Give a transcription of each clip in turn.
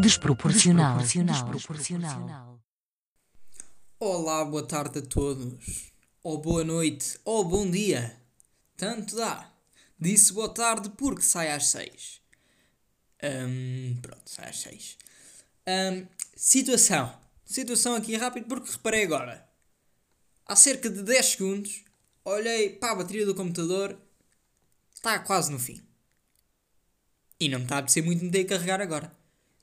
Desproporcional. Desproporcional. Olá, boa tarde a todos. Ou boa noite, ou bom dia. Tanto dá. Disse boa tarde porque sai às 6. pronto, sai às 6. situação. Situação aqui rápido porque reparei agora. Há cerca de 10 segundos olhei para a bateria do computador. Está quase no fim. E não me está a apetecer muito meter a carregar agora.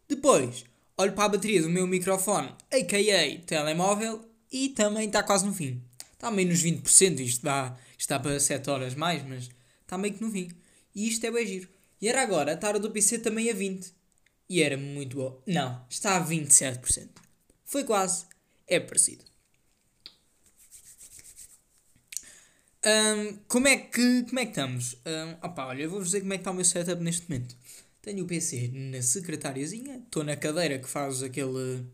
Depois, olho para a bateria do meu microfone, a.k.a. telemóvel, e também está quase no fim. Está meio nos 20%, isto dá, dá para 7 horas mais, mas está meio que no fim. E isto é bem giro. E era agora a tara do PC também a 20%. E era muito boa. Não, está a 27%. Foi quase. É parecido. Um, como, é que, como é que estamos? Um, opa, olha, eu vou-vos dizer como é que está o meu setup neste momento. Tenho o PC na secretariazinha, estou na cadeira que faz aquele.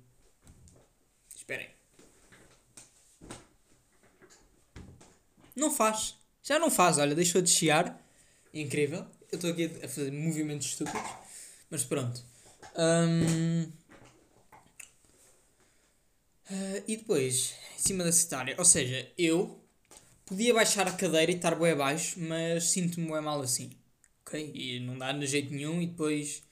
Esperem. Não faz. Já não faz, olha, deixou de chiar. Incrível. Eu estou aqui a fazer movimentos estúpidos. Mas pronto. Um... Uh, e depois, em cima da secretária. Ou seja, eu podia baixar a cadeira e estar bem abaixo, mas sinto-me bem mal assim ok? E não dá jeito nenhum e depois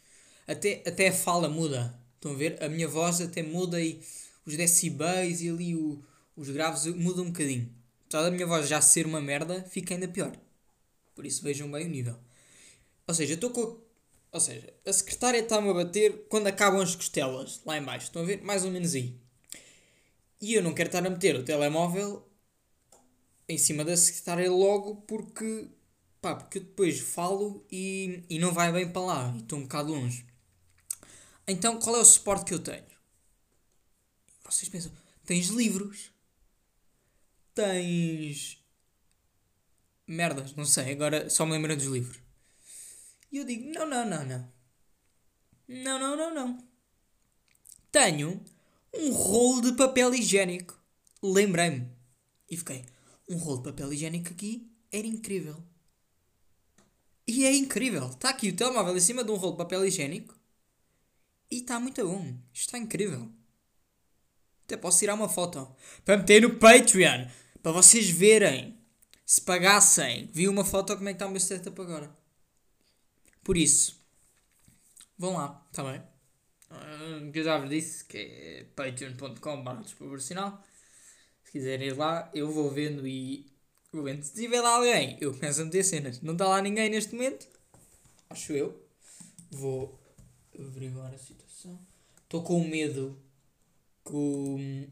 até, até a fala muda. Estão a ver? A minha voz até muda e os decibéis e ali o, os graves mudam um bocadinho. Apesar da minha voz já ser uma merda, fica ainda pior. Por isso vejam bem o nível. Ou seja, estou com. Ou seja, a secretária está-me a bater quando acabam as costelas, lá em baixo. Estão a ver? Mais ou menos aí. E eu não quero estar a meter o telemóvel em cima da secretária logo porque Pá, porque eu depois falo e, e não vai bem para lá e estou um bocado longe. Então qual é o suporte que eu tenho? Vocês pensam, tens livros, tens merdas, não sei, agora só me lembro dos livros. E eu digo, não, não, não, não. Não, não, não, não. Tenho um rolo de papel higiênico. Lembrei-me. E fiquei, um rolo de papel higiênico aqui era incrível. E é incrível. Está aqui o telemóvel em cima de um rolo de papel higiênico. E está muito bom. Está incrível. Até posso tirar uma foto. Para meter no Patreon. Para vocês verem. Se pagassem. Vi uma foto como é que está o meu setup agora. Por isso. Vão lá. Está bem? Uh, que eu já vos disse que é patreon.com.br Se quiserem ir lá, eu vou vendo e se tiver lá alguém, eu começo a meter cenas. Não está lá ninguém neste momento. Acho eu. Vou averiguar a situação. Estou com medo que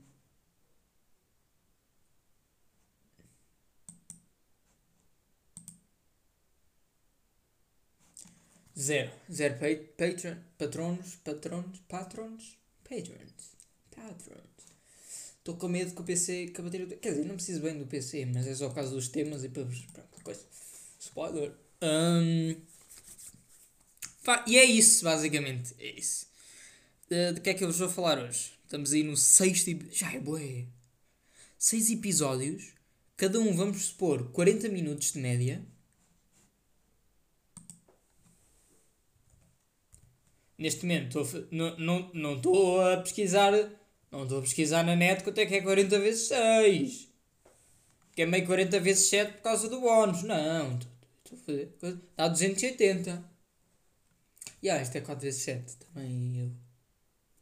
Zero. Zero patron, patronos, patronos, patrons, patrons, patrons. Estou com medo que o PC que a bateria. Quer dizer, não preciso bem do PC, mas é só o caso dos temas e para pronto, coisa. Spoiler. Um, e é isso, basicamente. É isso. De, de que é que eu vos vou falar hoje? Estamos aí no sexto. Já é boé. Seis episódios. Cada um, vamos supor, 40 minutos de média. Neste momento, estou, não, não estou a pesquisar não estou a pesquisar na net quanto é que é 40 vezes 6. Que é meio 40 vezes 7 por causa do bónus. Não, estou a fazer. Dá 280. E ah, isto é 4 vezes 7. Também eu.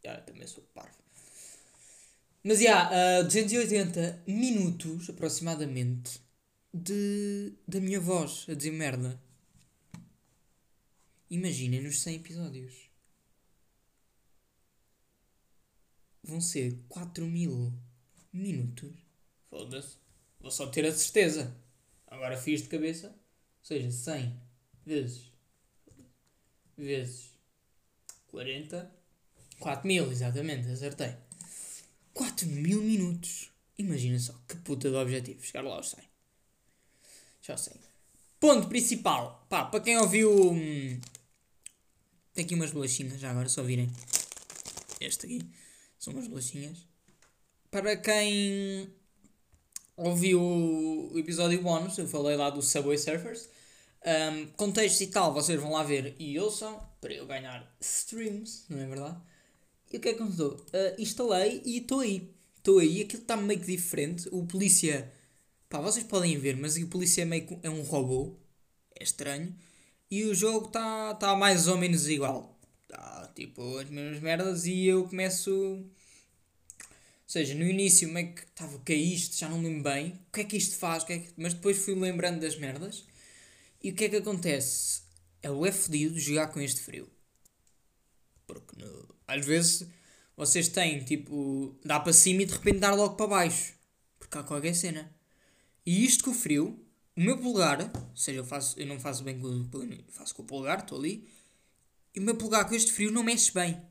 Já, também sou parvo. Mas já, yeah, uh, 280 minutos aproximadamente de, da minha voz a dizer merda. Imaginem nos 100 episódios. Vão ser 4 mil minutos. Foda-se. Vou só ter a certeza. Agora fiz de cabeça. Ou seja, 100 vezes. Vezes 40. 4 mil, exatamente, acertei. 4 mil minutos. Imagina só, que puta de objetivo. Chegar lá aos 100. Já sei. Ponto principal. Pá, para quem ouviu. Hum, tem aqui umas bolachinhas já agora, só virem. Este aqui. São umas bolachinhas. Para quem ouviu o episódio bónus, eu falei lá do Subway Surfers. Um, contextos e tal, vocês vão lá ver e ouçam para eu ganhar streams, não é verdade? E o que é que aconteceu? Uh, instalei e estou aí. Estou aí, aquilo está meio que diferente. O polícia, pá, vocês podem ver, mas o polícia é meio que é um robô, é estranho. E o jogo está tá mais ou menos igual. Tipo as mesmas merdas e eu começo. Ou seja, no início meio que estava, o que é isto? Já não lembro bem. O que é que isto faz? Que é que... Mas depois fui lembrando das merdas. E o que é que acontece? É o fodido jogar com este frio. Porque no... às vezes vocês têm tipo. dá para cima e de repente dá logo para baixo. Porque há qualquer cena. E isto com o frio, o meu polegar, ou seja, eu, faço, eu não faço bem com o. faço com o polegar, estou ali. E o meu polegar com este frio não mexe bem.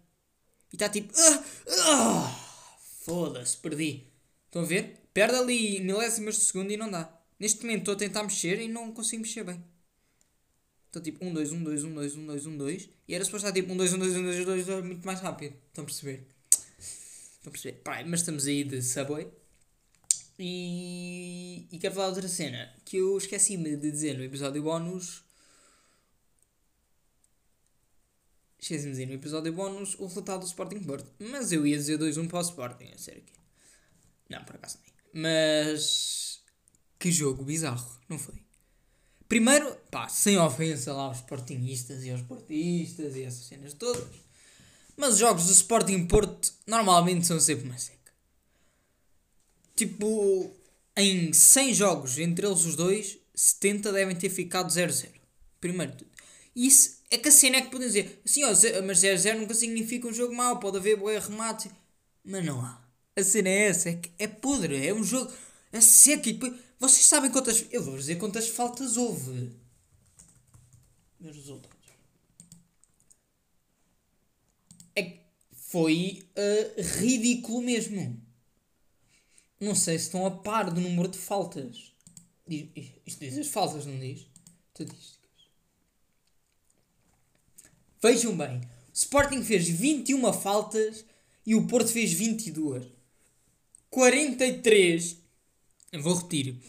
E está tipo. Ah, ah, Foda-se, perdi. Estão a ver? Perde ali milésimos de segundo e não dá. Neste momento estou a tentar mexer e não consigo mexer bem. Estou tipo 1, 2, 1, 2, 1, 2, 1, 2, 1, 2. E era suposto estar tipo 1, 2, 1, 2, 1, 2, 2, 2, muito mais rápido. Estão a perceber? Estão a perceber? Pá, mas estamos aí de Subway. E, e quero falar outra cena que eu esqueci-me de dizer no episódio bónus. De dizer no episódio bónus o resultado do Sporting Porto. Mas eu ia dizer 2-1 para o Sporting, a sério que. Não, por acaso nem. Mas. Que jogo bizarro, não foi? Primeiro, pá, sem ofensa lá aos Sportingistas e aos Portistas e essas cenas todas. Mas os jogos do Sporting Porto normalmente são sempre uma seca. Tipo, em 100 jogos entre eles os dois, 70 devem ter ficado 0-0. Primeiro tudo. Isso é que a cena é que podem dizer, assim, ó, mas 0-0 nunca significa um jogo mau, pode haver boa remate. Mas não há. A cena é essa, é que é podre, é um jogo é seco e depois vocês sabem quantas. Eu vou dizer quantas faltas houve. Meus resultados. É, foi uh, ridículo mesmo. Não sei se estão a par do número de faltas. Isto diz as faltas, não diz? Estatísticas. Vejam bem. O Sporting fez 21 faltas e o Porto fez 22. 43 eu vou repetir.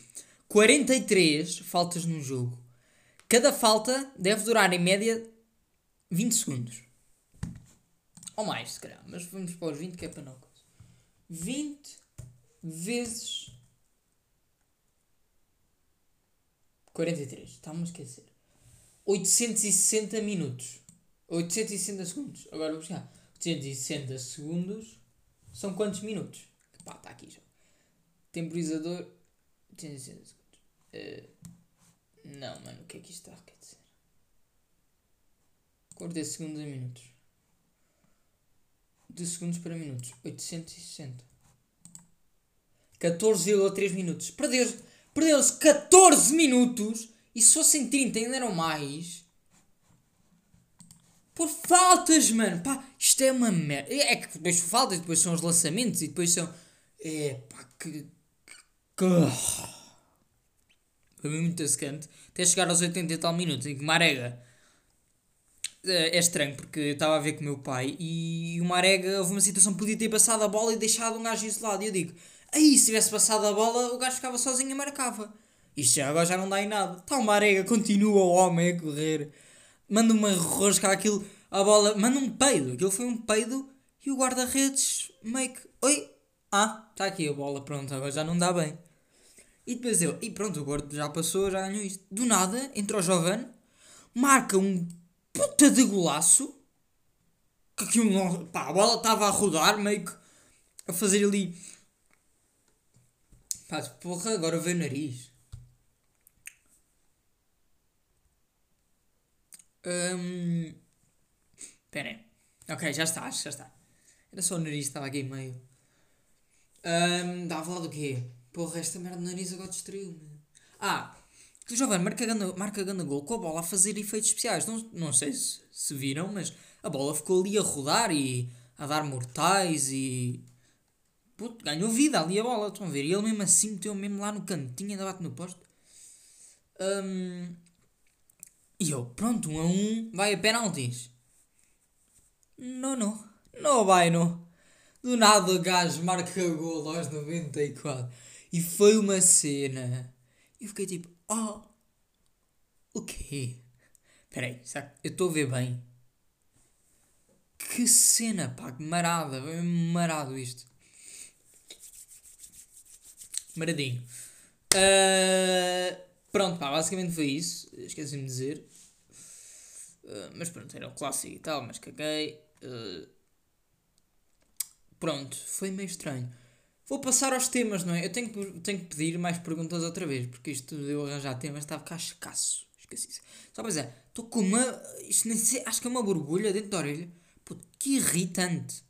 43 faltas num jogo. Cada falta deve durar em média 20 segundos. Ou mais, se calhar. Mas vamos para os 20 que é para não. 20 vezes 43. Está-me a esquecer. 860 minutos. 860 segundos. Agora vou buscar. 860 segundos são quantos minutos? Pá, está aqui já. Temporizador. Uh, não, mano, o que é que isto está a dizer? 40 segundos a minutos. De segundos para minutos. 860. 14,3 minutos. Perdeu-se perdeu 14 minutos. E se fossem 30 ainda eram mais. Por faltas, mano. Pá, isto é uma merda. É que depois faltas, depois são os lançamentos e depois são. É pá, que foi muito secante. Até chegar aos 80 e tal minutos, em que Marega. Eh, é estranho porque eu estava a ver com o meu pai e o Marega houve uma situação que podia ter passado a bola e deixado um gajo isolado. E eu digo, aí se tivesse passado a bola, o gajo ficava sozinho e marcava. Isto já agora já não dá em nada. Está o Marega, continua o homem a correr, manda uma rosca aquilo, a bola, manda um peido. Aquilo foi um peido e o guarda-redes meio que, oi, ah, está aqui a bola, pronto, agora já não dá bem. E depois eu, e pronto, o gordo já passou, já ganhou isto. Do nada, entra o Giovanni, marca um puta de golaço. Que aquilo, pá, a bola estava a rodar, meio que a fazer ali. Pá, porra, agora veio o nariz. Um, Pera aí. Ok, já está, já está. Era só o nariz, estava aqui meio. Um, dá a falar do quê? Porra, esta merda do nariz agora distraiu-me. Ah, que o Giovanni marca ganda, marca ganda gol com a bola a fazer efeitos especiais. Não, não sei se, se viram, mas a bola ficou ali a rodar e a dar mortais e. Puto, ganhou vida ali a bola, estão a ver? E ele mesmo assim meteu mesmo lá no cantinho, ainda bate no posto. Um, e eu, pronto, um a um, vai a penaltis. Não, não, não vai, não. Do nada o gajo marca gol aos 94. E foi uma cena. Eu fiquei tipo, oh, o quê? Espera aí, eu estou a ver bem. Que cena, pá, que marada, marado isto. Maradinho. Uh, pronto, pá, basicamente foi isso. Esqueci-me de dizer. Uh, mas pronto, era o clássico e tal, mas caguei. Uh, pronto, foi meio estranho. Vou passar aos temas, não é? Eu tenho que, tenho que pedir mais perguntas outra vez, porque isto de eu arranjar temas está a ficar escasso. Esqueci. Só para dizer, estou com uma. Isto nem sei, acho que é uma borbulha dentro da orelha. Puto, que irritante.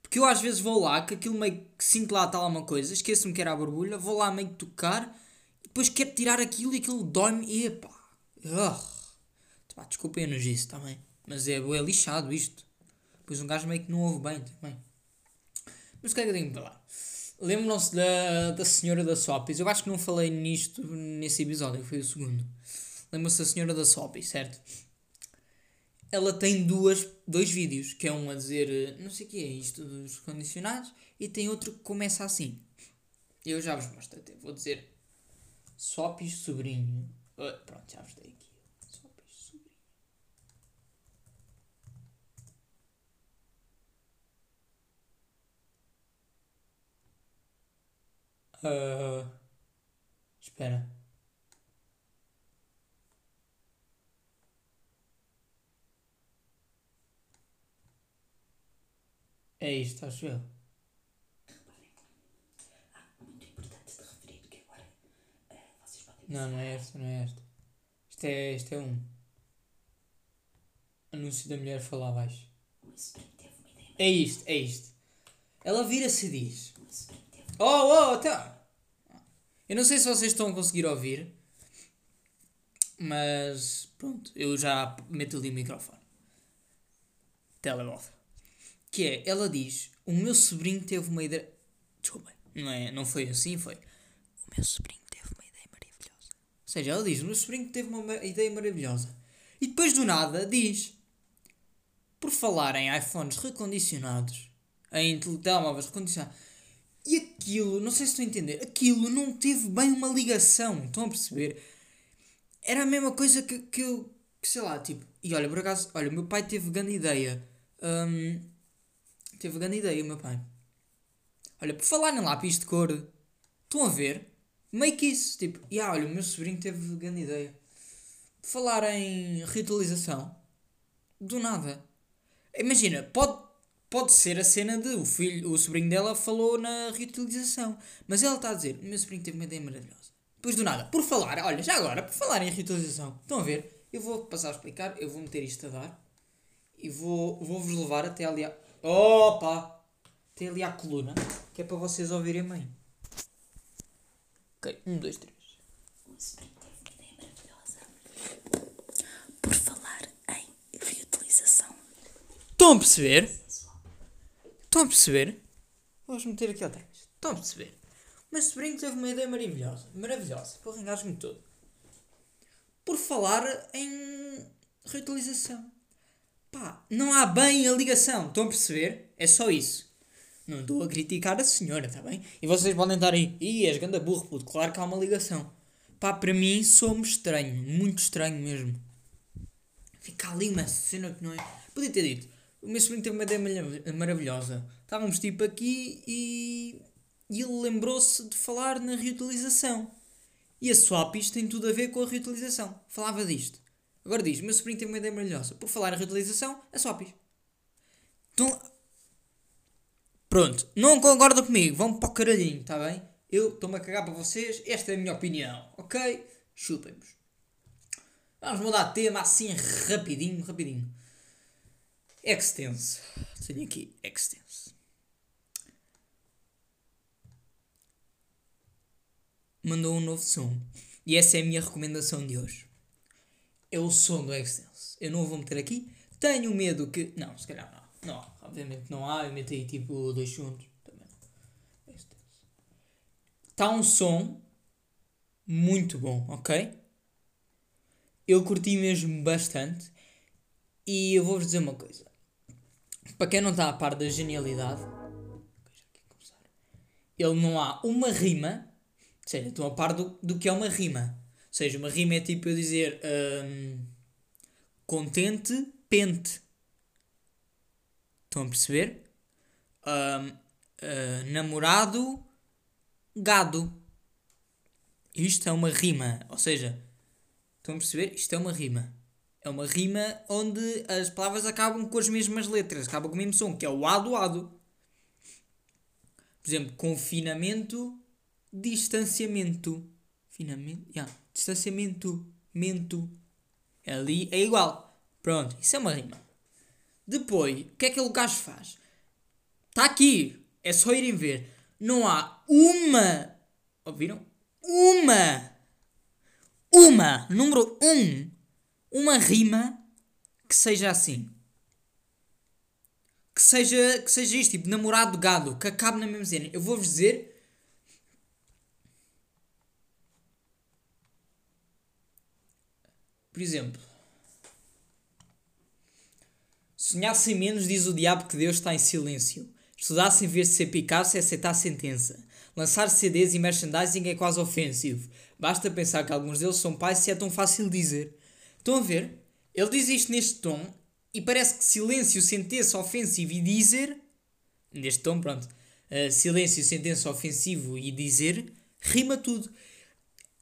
Porque eu às vezes vou lá, que aquilo meio que sinto lá tal uma coisa, esqueço-me que era a borbulha, vou lá meio que tocar, depois quero tirar aquilo e aquilo dói-me e epá. Ugh. desculpem a nojice também. Mas é, é lixado isto. Pois um gajo meio que não ouve bem também. Mas o que é que eu tenho para lá? Lembram-se da, da senhora da Sopis? Eu acho que não falei nisto nesse episódio, foi o segundo. Lembram-se da senhora da Sopis, certo? Ela tem duas, dois vídeos, que é um a dizer não sei o que é isto dos condicionados e tem outro que começa assim. Eu já vos mostro até. Vou dizer Sopis sobrinho. Uh, pronto, já vos dei aqui. Sopis sobrinho. Uh, espera. É isto, acho eu. muito importante de referir que agora vocês podem Não, não é esta, não é esta. Isto é, isto é um. Anúncio da mulher falar abaixo. É isto, é isto. Ela vira-se e diz. Oh, oh, tá. Eu não sei se vocês estão a conseguir ouvir. Mas pronto, eu já meto ali o microfone. Telemóvel. Que é, ela diz: O meu sobrinho teve uma ideia. Desculpa, não, é, não foi assim, foi. O meu sobrinho teve uma ideia maravilhosa. Ou seja, ela diz: O meu sobrinho teve uma ideia maravilhosa. E depois do nada diz: Por falar em iPhones recondicionados, em telemóveis recondicionados. E aquilo, não sei se estão a entender, aquilo não teve bem uma ligação. Estão a perceber? Era a mesma coisa que, que eu, que sei lá, tipo, e olha, por acaso, olha, o meu pai teve grande ideia. Um, Teve grande ideia, meu pai. Olha, por falar em lápis de cor, estão a ver? Meio que isso, tipo, e yeah, olha, o meu sobrinho teve grande ideia. Por falar em reutilização, do nada. Imagina, pode, pode ser a cena de o filho, o sobrinho dela falou na reutilização, mas ela está a dizer, o meu sobrinho teve uma ideia maravilhosa. Depois do nada, por falar, olha, já agora, por falar em reutilização, estão a ver? Eu vou passar a explicar, eu vou meter isto a dar e vou, vou-vos levar até ali. A... Opa! Tem ali a coluna, que é para vocês ouvirem bem. Ok, um, dois, três. O Spring teve uma ideia maravilhosa. Por falar em reutilização. Estão a perceber? Estão a perceber? Vamos meter aqui atrás. Estão a perceber? O meu sobrinho teve uma ideia maravilhosa. Maravilhosa. Porra, engasgo-me todo. Por falar em reutilização. Pá, não há bem a ligação. Estão a perceber? É só isso. Não estou a criticar a senhora, está bem? E vocês podem estar aí. Ih, és ganda burro, puto. Claro que há uma ligação. Pá, para mim somos estranho. Muito estranho mesmo. Fica ali uma cena que não é. Podia ter dito. O meu sobrinho teve uma ideia maravilhosa. Estávamos tipo aqui e. E ele lembrou-se de falar na reutilização. E a Swapis tem tudo a ver com a reutilização. Falava disto. Agora diz: meu sobrinho tem uma ideia maravilhosa. Por falar em reutilização, é Swappies. Então. Pronto, não concordam comigo, vão para o caralhinho, está bem? Eu estou-me a cagar para vocês, esta é a minha opinião, ok? Chupem-vos. Vamos mudar de tema assim rapidinho, rapidinho. Extense. Tenho aqui Extense. Mandou um novo som. E essa é a minha recomendação de hoje é o som do Extense. Eu não vou meter aqui. Tenho medo que. Não, se calhar não. Não, obviamente não há. Eu meto aí tipo dois segundos. Também não. Está um som muito bom, ok? Eu curti mesmo bastante. E eu vou-vos dizer uma coisa. Para quem não está a par da genialidade, ele não há uma rima, ou seja, estão a par do, do que é uma rima. Ou seja, uma rima é tipo eu dizer hum, contente, pente. Estão a perceber? Hum, ah, namorado, gado. Isto é uma rima. Ou seja, estão a perceber? Isto é uma rima. É uma rima onde as palavras acabam com as mesmas letras, acabam com o mesmo som, que é o ado, ado. Por exemplo, confinamento, distanciamento. Confinamento, yeah. distanciamento, mento. Ali é igual. Pronto, isso é uma rima. Depois, o que é que o gajo faz? Está aqui. É só irem ver. Não há uma. Ouviram? Uma. Uma. Número um. Uma rima que seja assim. Que seja, que seja isto, tipo namorado gado, que acabe na mesma cena. Eu vou-vos dizer. Por exemplo. Sonhassem menos, diz o diabo que Deus está em silêncio. Estudassem em vez de ser Picasso e aceitar a sentença. Lançar CDs e merchandising é quase ofensivo. Basta pensar que alguns deles são pais se é tão fácil dizer. Estão a ver? Ele diz isto neste tom e parece que silêncio, sentença, ofensivo e dizer. Neste tom, pronto. Uh, silêncio, sentença, ofensivo e dizer rima tudo.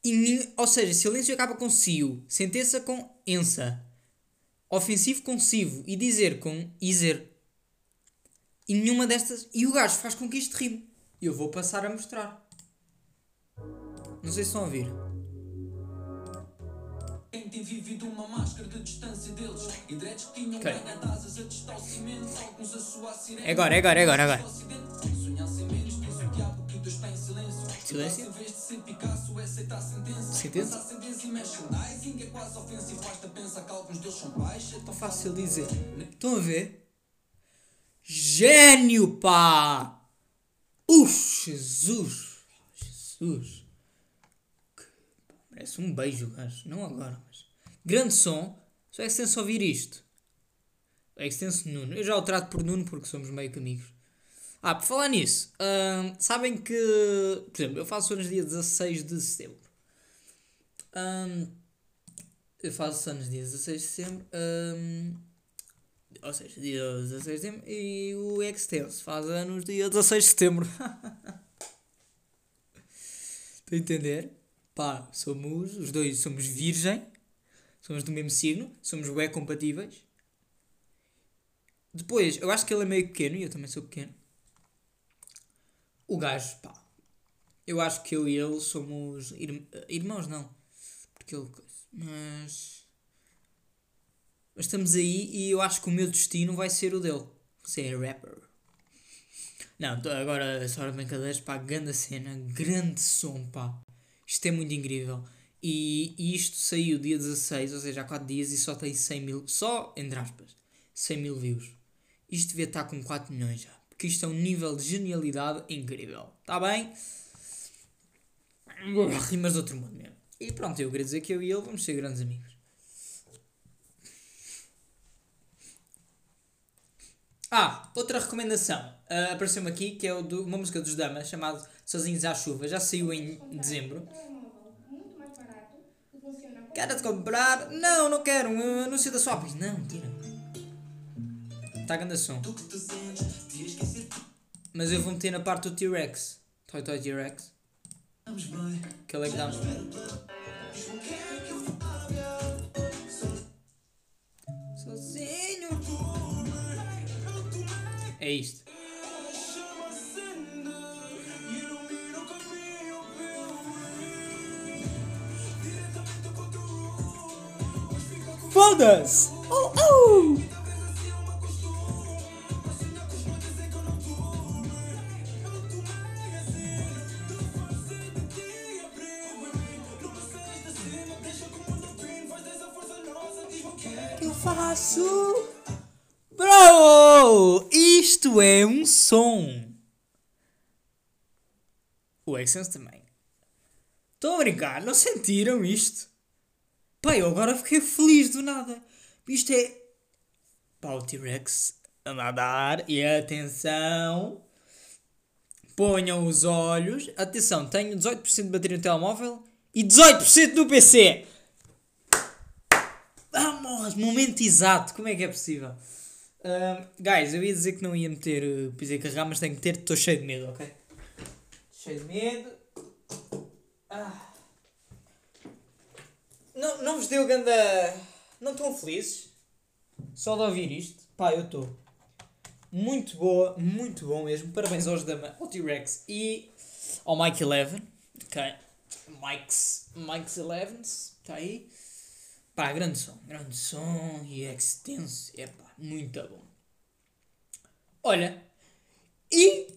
E, ou seja, silêncio acaba com cio, sentença com ensa, ofensivo com sivo e dizer com iser. E nenhuma destas. E o gajo faz com que isto rime. Eu vou passar a mostrar. Não sei se estão a ouvir. Quem tem vivido uma máscara de distância deles E dreads que tinham Ok. ganha-asas a testar o cimento Alguns a sua sirene É agora, é agora, é agora, agora. Sonhassem menos, diz o diabo que Deus está em silêncio Silêncio? Em vez de ser Picasso, é aceitar a sentença Sentença? CDs e merchandising é quase ofensivo Basta pensar que alguns deles são pais É tão Fácil dizer. Estão a ver? Gênio, pá! Uf, Jesus! Jesus! Merece um beijo, gajo. Não agora. Grande som. Só é se ouvir isto. É extenso Nuno. Eu já o trato por Nuno porque somos meio que amigos. Ah, por falar nisso, hum, sabem que. Por exemplo, eu faço anos dia 16 de setembro. Hum, eu faço anos dia 16 de setembro. hum, ou seja, dia 16 de setembro. E o Extenso faz anos dia 16 de setembro. Estão a entender? Pá, somos. Os dois somos virgem. Somos do mesmo signo. Somos bem compatíveis. Depois, eu acho que ele é meio pequeno e eu também sou pequeno. O gajo, pá. Eu acho que eu e ele somos ir- irmãos, não. Porque ele. Mas. Mas estamos aí e eu acho que o meu destino vai ser o dele. Ser rapper. Não, agora só de brincadeiras, pá, grande cena, grande som, pá. Isto é muito incrível. E, e isto saiu dia 16, ou seja, há 4 dias e só tem 100 mil, só, entre aspas, 100 mil views. Isto devia estar com 4 milhões já. Porque isto é um nível de genialidade incrível. Está bem? Rimas de outro mundo mesmo. E pronto, eu queria dizer que eu e ele vamos ser grandes amigos. Ah, outra recomendação. Ah, Apareceu-me aqui que é o de uma música dos Damas chamado Sozinhos à Chuva. Já saiu em dezembro. telemóvel muito mais barato que Quero-te comprar? Não, não quero. Um anúncio da Swap. Não, tira. Está grande som. Mas eu vou meter na parte do T-Rex. Toy Toy T-Rex. Que ele é que dá. Sozinho. É isto. Foda-se! Oh, oh! que eu faço? Bro! Isto é um som! O Excense também. Estão a brincar? Não sentiram isto? Pá, eu agora fiquei feliz do nada. Isto é. Pá, o T-Rex a nadar. E atenção. Ponham os olhos. Atenção, tenho 18% de bateria no telemóvel e 18% no PC. Vamos, momento exato. Como é que é possível? Ahm, guys, eu ia dizer que não ia meter uh, pisei carregar, mas tenho que ter, estou cheio de medo, ok? Cheio de medo. Ah. Não, não vos deu ganda. Não estão felizes? Só de ouvir isto? Pá, eu estou. Muito boa, muito bom mesmo. Parabéns aos da ao T-Rex e ao Mike Eleven. Ok. Mike's, Mike's Elevens, está aí. Pá, grande som, grande som e é extenso. É pá, muito bom. Olha, e,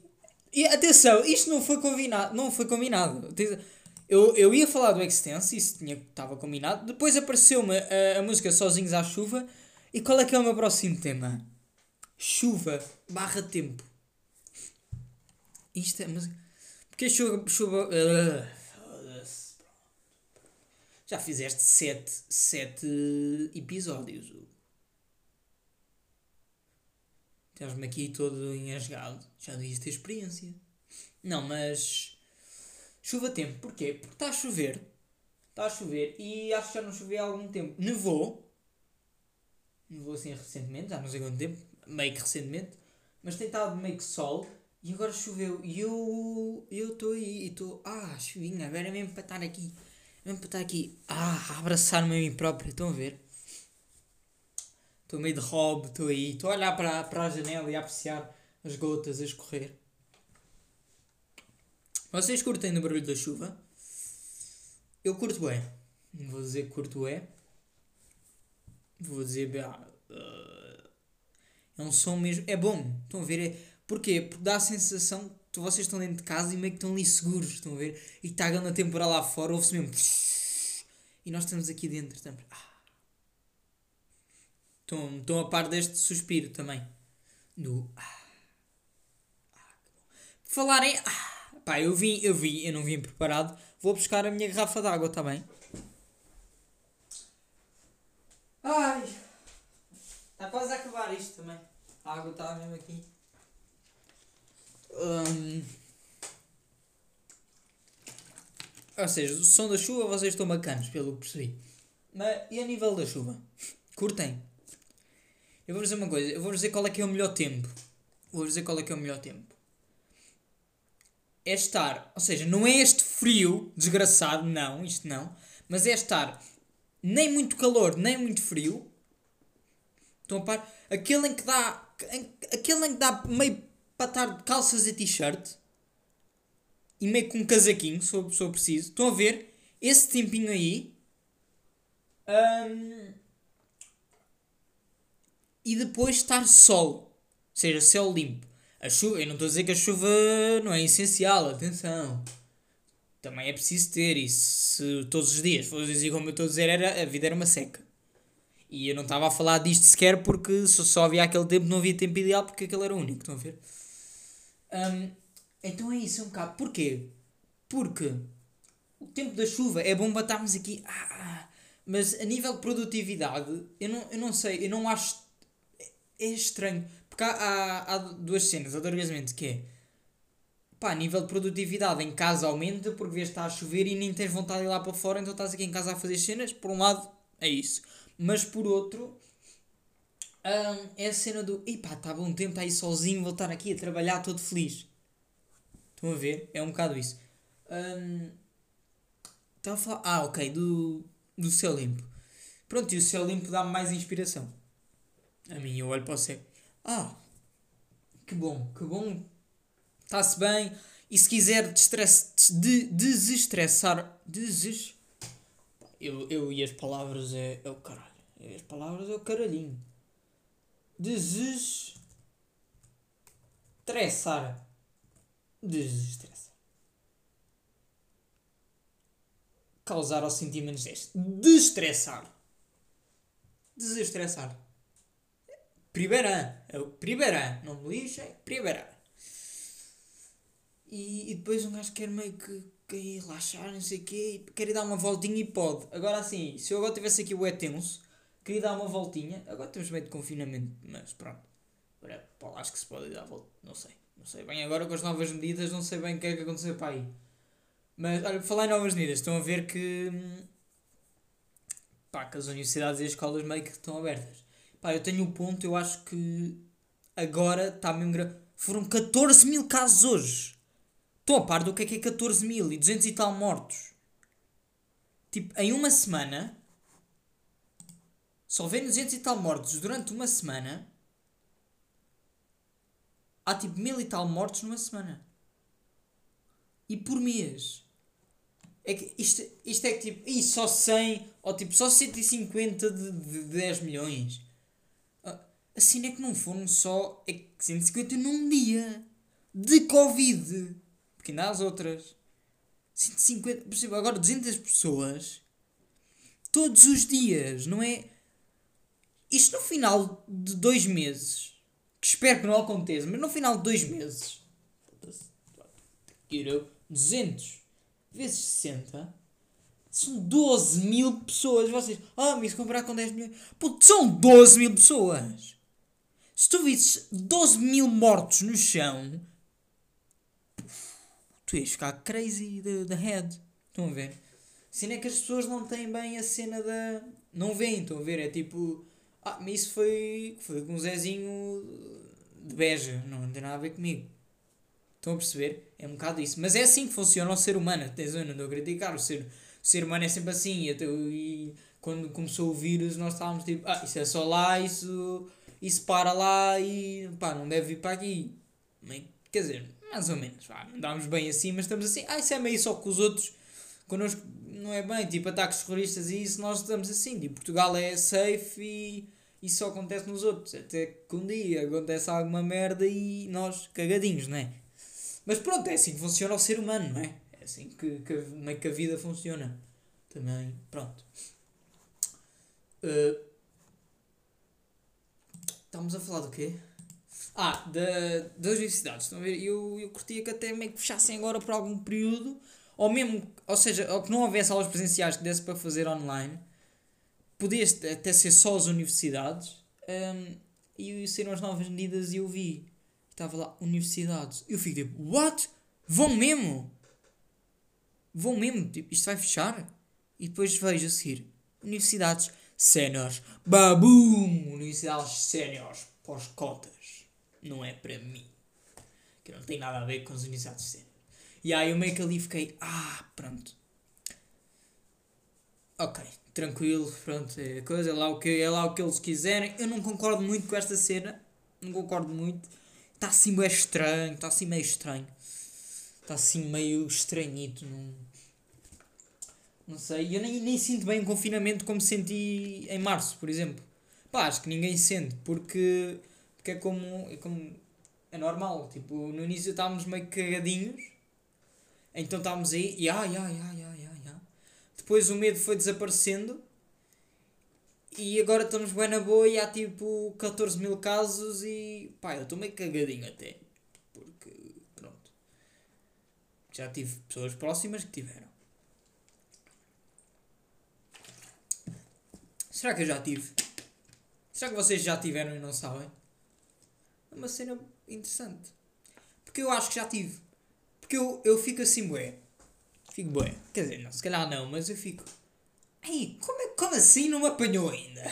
e atenção, isto não foi combinado. Não foi combinado. Eu, eu ia falar do Extense, isso tinha, estava combinado. Depois apareceu-me a, a música Sozinhos à Chuva. E qual é que é o meu próximo tema? Chuva barra tempo. Isto é música. Porque chuva. chuva foda-se. Já fizeste sete, sete episódios. Estás-me aqui todo engasgado. Já devias ter experiência. Não, mas. Chuva tempo. Porquê? Porque está a chover. Está a chover e acho que já não chovia há algum tempo. Nevou. Nevou assim recentemente, já não sei quanto tempo. Meio que recentemente. Mas tem estado meio que sol. E agora choveu. E eu. Estou aí. E estou. Ah, chuvinha. Agora é mesmo para estar aqui. É mesmo para estar aqui. Ah, abraçar-me a mim próprio. Estão a ver? Estou meio de hobby. Estou aí. Estou a olhar para, para a janela e a apreciar as gotas a escorrer. Vocês curtem do barulho da chuva? Eu curto. Não vou dizer que curto é. Vou dizer. ah, ah, é um som mesmo. É bom. Estão a ver? É, porquê? Porque dá a sensação que vocês estão dentro de casa e meio que estão ali seguros. Estão a ver? E está a grande temporal lá fora. Ouve-se mesmo. E nós estamos aqui dentro. Estamos. Ah. Estão, estão a par deste suspiro também. Do. Ah. Ah, que bom. Por falar em. Ah. Pá, eu vim, eu vim, eu não vim preparado. Vou buscar a minha garrafa de água, está bem? Ai! Está quase a acabar isto também. A água está mesmo aqui. Hum. Ou seja, o som da chuva vocês estão bacanos, pelo que percebi. Mas e a nível da chuva? Curtem? Eu vou dizer uma coisa, eu vou dizer qual é que é o melhor tempo. Vou dizer qual é que é o melhor tempo. É estar, ou seja, não é este frio desgraçado, não, isto não, mas é estar nem muito calor, nem muito frio. Estão a par? Aquele em que dá, em- aquele em que dá meio para estar calças e t-shirt e meio com um casaquinho, se eu, se eu preciso. Estão a ver? Esse tempinho aí. Hum, e depois estar sol. Ou seja, céu limpo. A chuva, eu não estou a dizer que a chuva não é essencial, atenção. Também é preciso ter isso. Todos os dias fosse dizer como eu estou a dizer, era, a vida era uma seca. E eu não estava a falar disto sequer porque só, só havia aquele tempo, não havia tempo ideal porque aquele era o único, estão a ver? Hum, então é isso, é um bocado. Porquê? Porque o tempo da chuva é bom para estarmos aqui. ah, mas a nível de produtividade, eu não, eu não sei, eu não acho. É, é estranho. Porque há, há, há duas cenas, adormecimento, que é. Pá, nível de produtividade em casa aumenta porque vês que está a chover e nem tens vontade de ir lá para fora, então estás aqui em casa a fazer cenas. Por um lado, é isso. Mas por outro, hum, é a cena do. Epá, está bom tempo, está aí sozinho, vou estar aqui a trabalhar todo feliz. Estão a ver? É um bocado isso. Hum, Estava a falar. Ah, ok, do, do céu limpo. Pronto, e o céu limpo dá-me mais inspiração. A mim, eu olho para o céu. Ah, que bom, que bom. Está-se bem. E se quiser de, desestressar. Deses. Eu, eu e as palavras é, é o caralho. As palavras é o caralhinho. Desestressar. Desestressar. Causar aos sentimentos deste. Destressar. Desestressar. Primeiro ano. É o primeiro ano. Não me lixem. Primeiro ano. E, e depois um gajo quer meio que, que relaxar, não sei o quê, quer ir dar uma voltinha e pode. Agora assim, se eu agora tivesse aqui o tenso, queria dar uma voltinha. Agora temos meio de confinamento, mas pronto. Agora, pá, acho que se pode dar a volta. Não sei. Não sei bem. Agora com as novas medidas, não sei bem o que é que aconteceu para aí. Mas, olha, falar em novas medidas, estão a ver que. hum, Pá, que as universidades e as escolas meio que estão abertas. Pá, eu tenho um ponto, eu acho que. Agora está mesmo grave. Foram 14 mil casos hoje. Estão a par do que é que é 14 mil e 200 e tal mortos. Tipo, em uma semana. Só vem 200 e tal mortos durante uma semana. Há tipo mil e tal mortos numa semana. E por mês. É que isto, isto é que tipo. Ih, só 100 ou tipo só 150 de, de 10 milhões. Ah, Assim é que não foram só. É que 150 num dia. De Covid. Porque ainda há as outras. 150. por exemplo, Agora 200 pessoas. Todos os dias, não é? Isto no final de dois meses. Que espero que não aconteça, mas no final de dois meses. Tira 200 vezes 60. São 12 mil pessoas. Vocês, ah, se comparar com 10 milhões. Puto, são 12 mil pessoas. Se tu visses 12 mil mortos no chão, tu ias ficar crazy da head. Estão a ver? Assim é que as pessoas não têm bem a cena da. Não veem, estão a ver? É tipo. Ah, mas isso foi, foi com um Zezinho de Beja. Não, tem nada a ver comigo. Estão a perceber? É um bocado isso. Mas é assim que funciona o ser humano. Atenção, eu não estou a criticar. O ser, o ser humano é sempre assim. E, até, e quando começou o vírus, nós estávamos tipo, ah, isso é só lá, isso, isso para lá e pá, não deve vir para aqui. Quer dizer, mais ou menos. Vá, não damos bem assim, mas estamos assim. Ah, isso é meio só que os outros connosco não é bem. Tipo, ataques terroristas e isso, nós estamos assim. Tipo, Portugal é safe e isso só acontece nos outros. Até que um dia acontece alguma merda e nós cagadinhos, não é? Mas pronto, é assim que funciona o ser humano, não é? É assim que, que, meio que a vida funciona. Também, pronto. Uh, estamos a falar do quê? Ah, da, das universidades. Estão a ver? Eu, eu curtia que até meio que fechassem agora por algum período. Ou mesmo, ou seja, ou que não houvesse aulas presenciais que desse para fazer online. Podia até ser só as universidades. um, e saíram as novas medidas e eu vi. Estava lá, universidades. Eu fico tipo, what? Vão mesmo? Vão mesmo? Tipo, isto vai fechar? E depois vejo a seguir. Universidades séniores. Babum! Universidades séniores. Pós cotas. Não é para mim. Que não tem nada a ver com as universidades séniores. E aí eu meio que ali fiquei, ah, pronto. Ok, tranquilo, pronto, é coisa, é lá o que, é lá o que eles quiserem. Eu não concordo muito com esta cena. Não concordo muito. Está assim meio estranho, está assim meio estranho. Está assim meio estranhito. Não, não sei. Eu nem, nem sinto bem o confinamento como senti em março, por exemplo. Pá, acho que ninguém sente, porque, porque é como. É como. É normal. Tipo, no início estávamos meio cagadinhos. Então estávamos aí e ai, ai, ai, ai, ai, ai. Depois o medo foi desaparecendo. E agora estamos bem na boa e há tipo 14 mil casos e pá, eu estou meio cagadinho até. Porque, pronto. Já tive pessoas próximas que tiveram. Será que eu já tive? Será que vocês já tiveram e não sabem? É uma cena interessante. Porque eu acho que já tive. Porque eu, eu fico assim, bué. Fico bué. Quer dizer, não, se calhar não, mas eu fico. Ei, como, é, como assim não me apanhou ainda?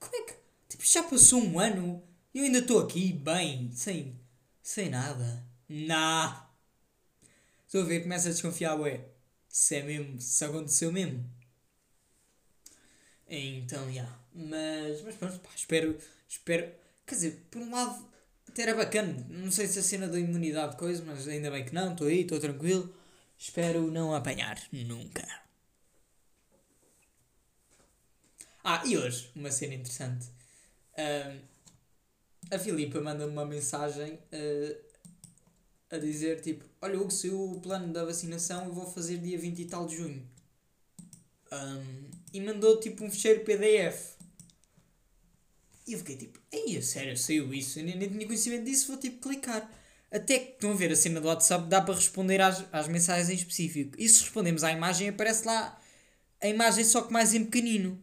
Como é que. Tipo, já passou um ano e eu ainda estou aqui, bem, sem. sem nada. Nah. Estou a ver, começa a desconfiar, ué. Se é mesmo, se aconteceu mesmo. Então, já. Mas, mas pronto, pá, espero, espero. Quer dizer, por um lado, até era bacana. Não sei se a cena da imunidade coisa, mas ainda bem que não. Estou aí, estou tranquilo. Espero não apanhar. Nunca. Ah, e hoje, uma cena interessante. Ahm, a Filipa manda-me uma mensagem ah, a dizer tipo: Olha, Hugo, saiu o plano da vacinação eu vou fazer dia 20 e tal de junho. Ahm, e mandou tipo um fecheiro PDF. E eu fiquei tipo: Ei, a sério, saiu isso? Eu nem, nem tinha conhecimento disso, vou tipo clicar. Até que estão a ver a cena do WhatsApp, dá para responder às, às mensagens em específico. E se respondemos à imagem, aparece lá a imagem só que mais em pequenino.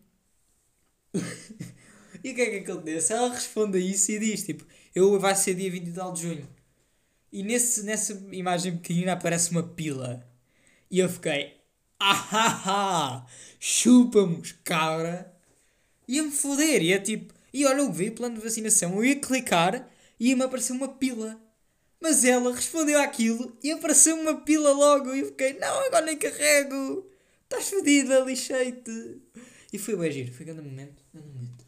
e o que é que acontece? Ela responde a isso e diz tipo: Eu vai ser dia 20 e tal de junho. E nesse, nessa imagem pequenina aparece uma pila. E eu fiquei. Ah, chupa-nos, cabra. Ia-me foder. Ia tipo. E olha, eu vi o plano de vacinação. Eu ia clicar e ia-me aparecer uma pila. Mas ela respondeu àquilo e apareceu uma pila logo. E eu fiquei, não, agora nem carrego. Estás fodida, lixei-te. E foi bem giro, foi grande momento, grande momento.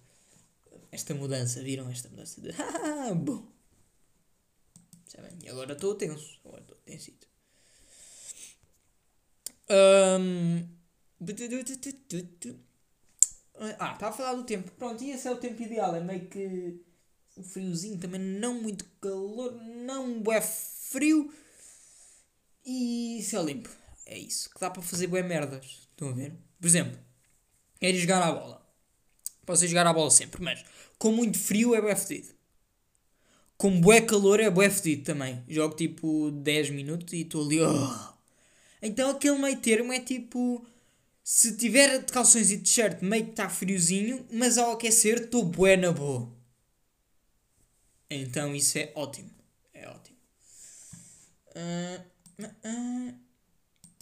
Esta mudança, viram esta mudança de ah, bom. Sabem? Agora estou tenso, agora estou tensito. Ahm, Ah, estava a falar do tempo. Pronto, e esse é o tempo ideal. É meio que um friozinho, também não muito calor, não é frio e céu limpo. É isso, que dá para fazer boas merdas. Estão a ver? Por exemplo, queres jogar à bola. Posso jogar à bola sempre, mas com muito frio é bué fedido. Com bué calor é bué fedido também. Jogo tipo 10 minutos e estou ali. oh. Então aquele meio termo é tipo. Se tiver de calções e t-shirt meio que está friozinho, mas ao aquecer estou bué na boa. Então isso é ótimo. É ótimo. Ah, ah,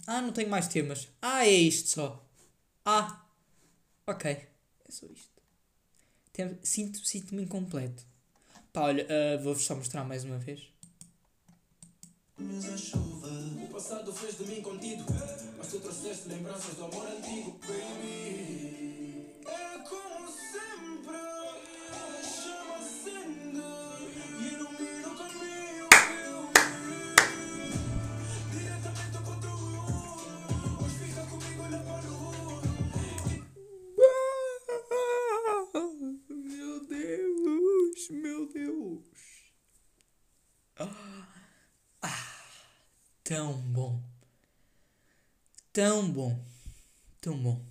ah. Não tenho mais temas. Ah, é isto só. Ah, ok. É só isto. Tem- Sinto- Sinto-me incompleto. Pá, olha, vou-vos só mostrar mais uma vez. O passado fez de mim contido, mas tu trouxeste lembranças do amor antigo, baby. É como sempre, Tão bom. Tão bom.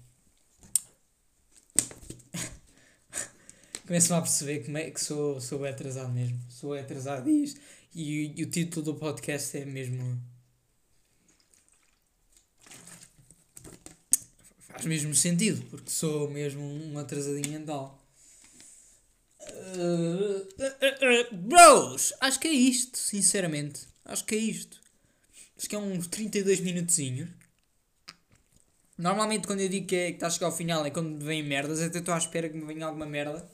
Começo-me a perceber como é que sou, sou atrasado mesmo. Sou atrasado e, e, e o título do podcast é mesmo. Faz mesmo sentido, porque sou mesmo um atrasadinho mental. Uh, uh, uh, bros, acho que é isto, sinceramente. Acho que é isto. Acho que é uns 32 minutozinhos. Normalmente quando eu digo que, é, que está a chegar ao final é quando vêm merdas, até estou à espera que me venha alguma merda.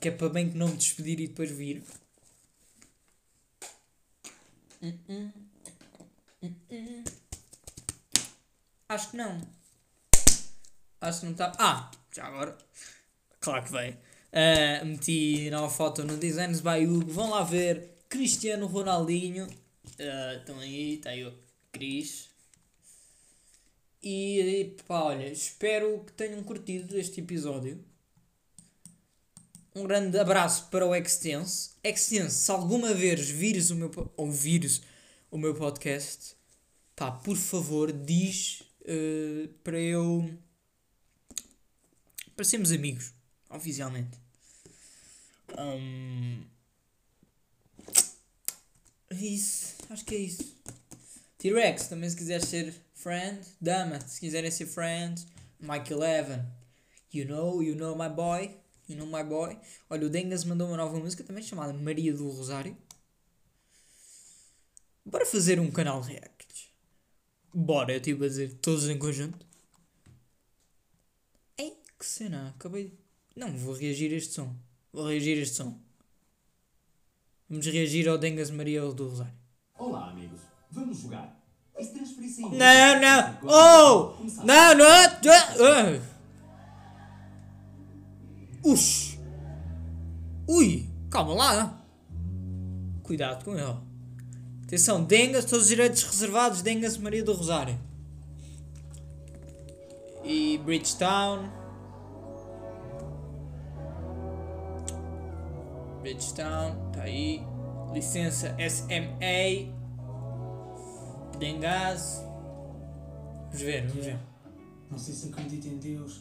Que é para bem que não me despedir e depois vir. Acho que não. Acho que não está. Ah, já agora. Claro que veio. Ah, meti nova foto no Designs by Hugo. Vão lá ver. Cristiano Ronaldinho. Ah, Estão aí, está aí o Cris. E, pá, olha, espero que tenham curtido este episódio. Um grande abraço para o Extense. Extense, se alguma vez vires o meu, ou o meu podcast, pá, por favor, diz eh, para eu. para sermos amigos, oficialmente. Hum, é isso, acho que é isso. T-Rex, também se quiser ser friend, Dama, se quiserem ser friends, Mike Eleven, you know, you know my boy, you know my boy. Olha, o Dengas mandou uma nova música também chamada Maria do Rosário. Bora fazer um canal de reacts. Bora, eu tive a dizer todos em conjunto. Ei, que cena, acabei. Não, vou reagir a este som. Vou reagir a este som. Vamos reagir ao Dengas Maria do Rosário. Olá, amigos. Vamos jogar. Não, não! Oh! Não, não! ah! Ux! Ui! Calma lá! Cuidado com ele. Atenção, Dengas, todos os direitos reservados, Dengas Maria do Rosário. E Bridgetown. Bridgetown, tá aí. Licença SMA. Dengas. Vamos ver, vamos ver. Não sei se acredito em Deus,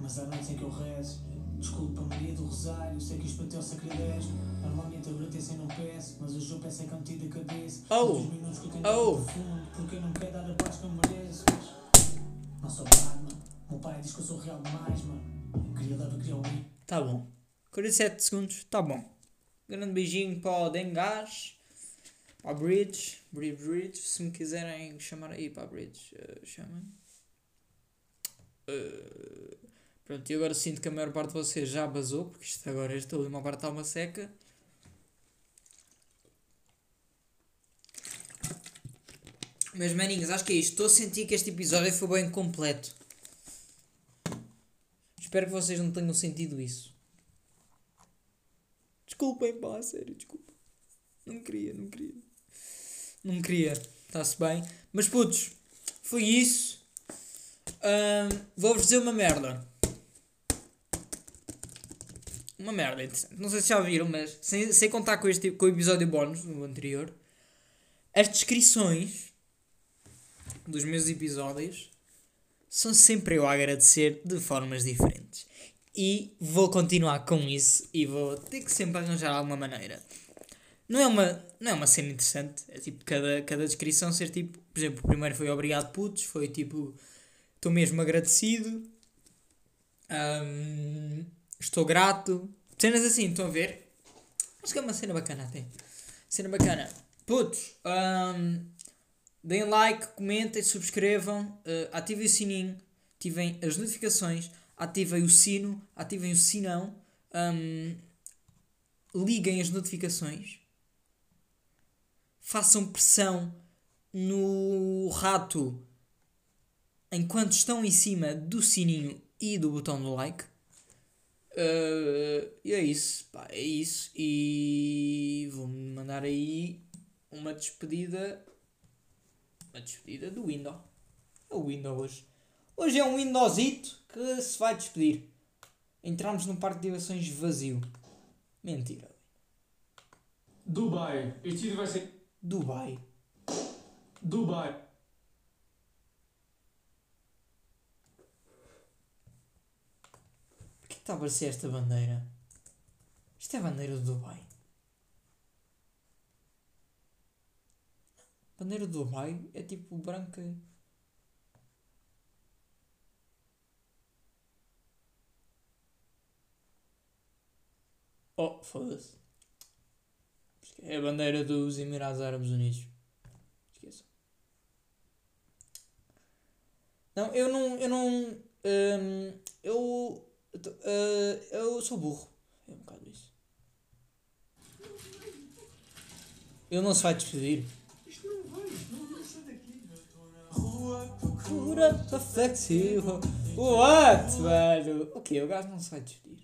mas há noites em que eu rezo. Desculpa, Maria do Rosário, sei que isto bateu sacrilégio. Normalmente agradeço e não peço, mas hoje eu peço é canto da cabeça. Oh. Os minutos que eu tenho Oh. profundo, porque eu não quero dar a paz que eu mereço. Não sou Batman, meu pai diz que eu sou real demais, mano. Eu queria levar, queria ouvir. Tá bom. 47 segundos, tá bom. Grande beijinho para o Dengás, a Bridge, Bridge, Bridge. Se me quiserem chamar aí para a Bridge, eh, chamem. Eh, pronto, e agora sinto que a maior parte de vocês já basou, porque isto agora, esta última parte está uma seca. Mas maninhos, acho que é isto. Estou a sentir que este episódio foi bem completo. Espero que vocês não tenham sentido isso. Desculpem, pá, sério, desculpa. Não queria, não queria. Não queria, está-se bem. Mas putos, foi isso. Vou-vos dizer uma merda. Uma merda interessante. Não sei se já viram, mas sem, sem contar com, este, com o episódio bónus, no anterior, as descrições dos meus episódios são sempre eu a agradecer de formas diferentes. E vou continuar com isso e vou ter que sempre arranjar alguma maneira. Não é uma, não é uma cena interessante, é tipo cada, cada descrição ser tipo, por exemplo, o primeiro foi obrigado putos, foi tipo, estou mesmo agradecido, Ahm, estou grato, cenas assim, estão a ver? Acho que é uma cena bacana até. Cena bacana. Putos, ahm, deem like, comentem, subscrevam, eh, ativem o sininho, ativem as notificações, ativem o sino, ativem o sinão, ahm, liguem as notificações, façam pressão no rato enquanto estão em cima do sininho e do botão do like. Eh, e é isso, pá, é isso. E vou-me mandar aí uma despedida. Uma despedida do Windows. É o Windows hoje. Hoje é um Windowsito que se vai despedir. Entramos num parque de diversões vazio. Mentira. Dubai. Este vai ser. Dubai. Dubai. O que está a parecer esta bandeira? Isto é a bandeira do Dubai. Bandeira do Dubai é tipo branca. Oh, foda-se. É a bandeira dos Emirados Árabes Unidos. Esqueçam. Não, eu não. Eu não. hum, eu. ah, eu sou burro. É um bocado isso. Ele não se vai despedir. Procura perfectiva. What, velho? O quê? O gajo não se vai despedir.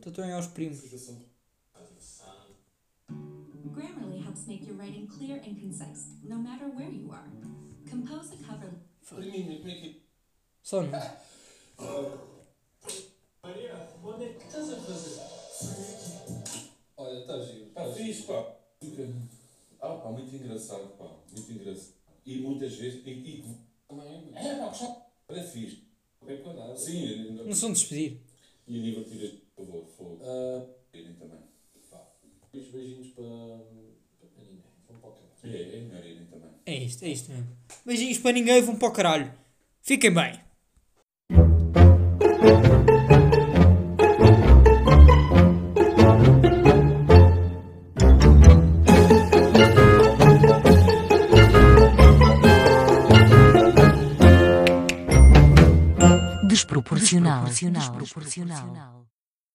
Pronto, eu estou em aos primos. Grammarly helps make your writing clear and concise, no matter where you are. Compose a cover Só não. Maria, onde é que estás a fazer? Olha, está giro. Pá, fixe, pá. Ah, pá, muito engraçado, pá. Muito engraçado. E muitas vezes. E, e, Também é, pá. Era fixe. bem nada. Sim, Não são despedir. e a favor, fogo. Ah, Irem também. os beijinhos para, para ninguém. Vamos para o caralho. É, é melhor irem também. É isto, é isto mesmo. Beijinhos para ninguém, vão para o caralho. Fiquem bem. Desproporcional. Desproporcional.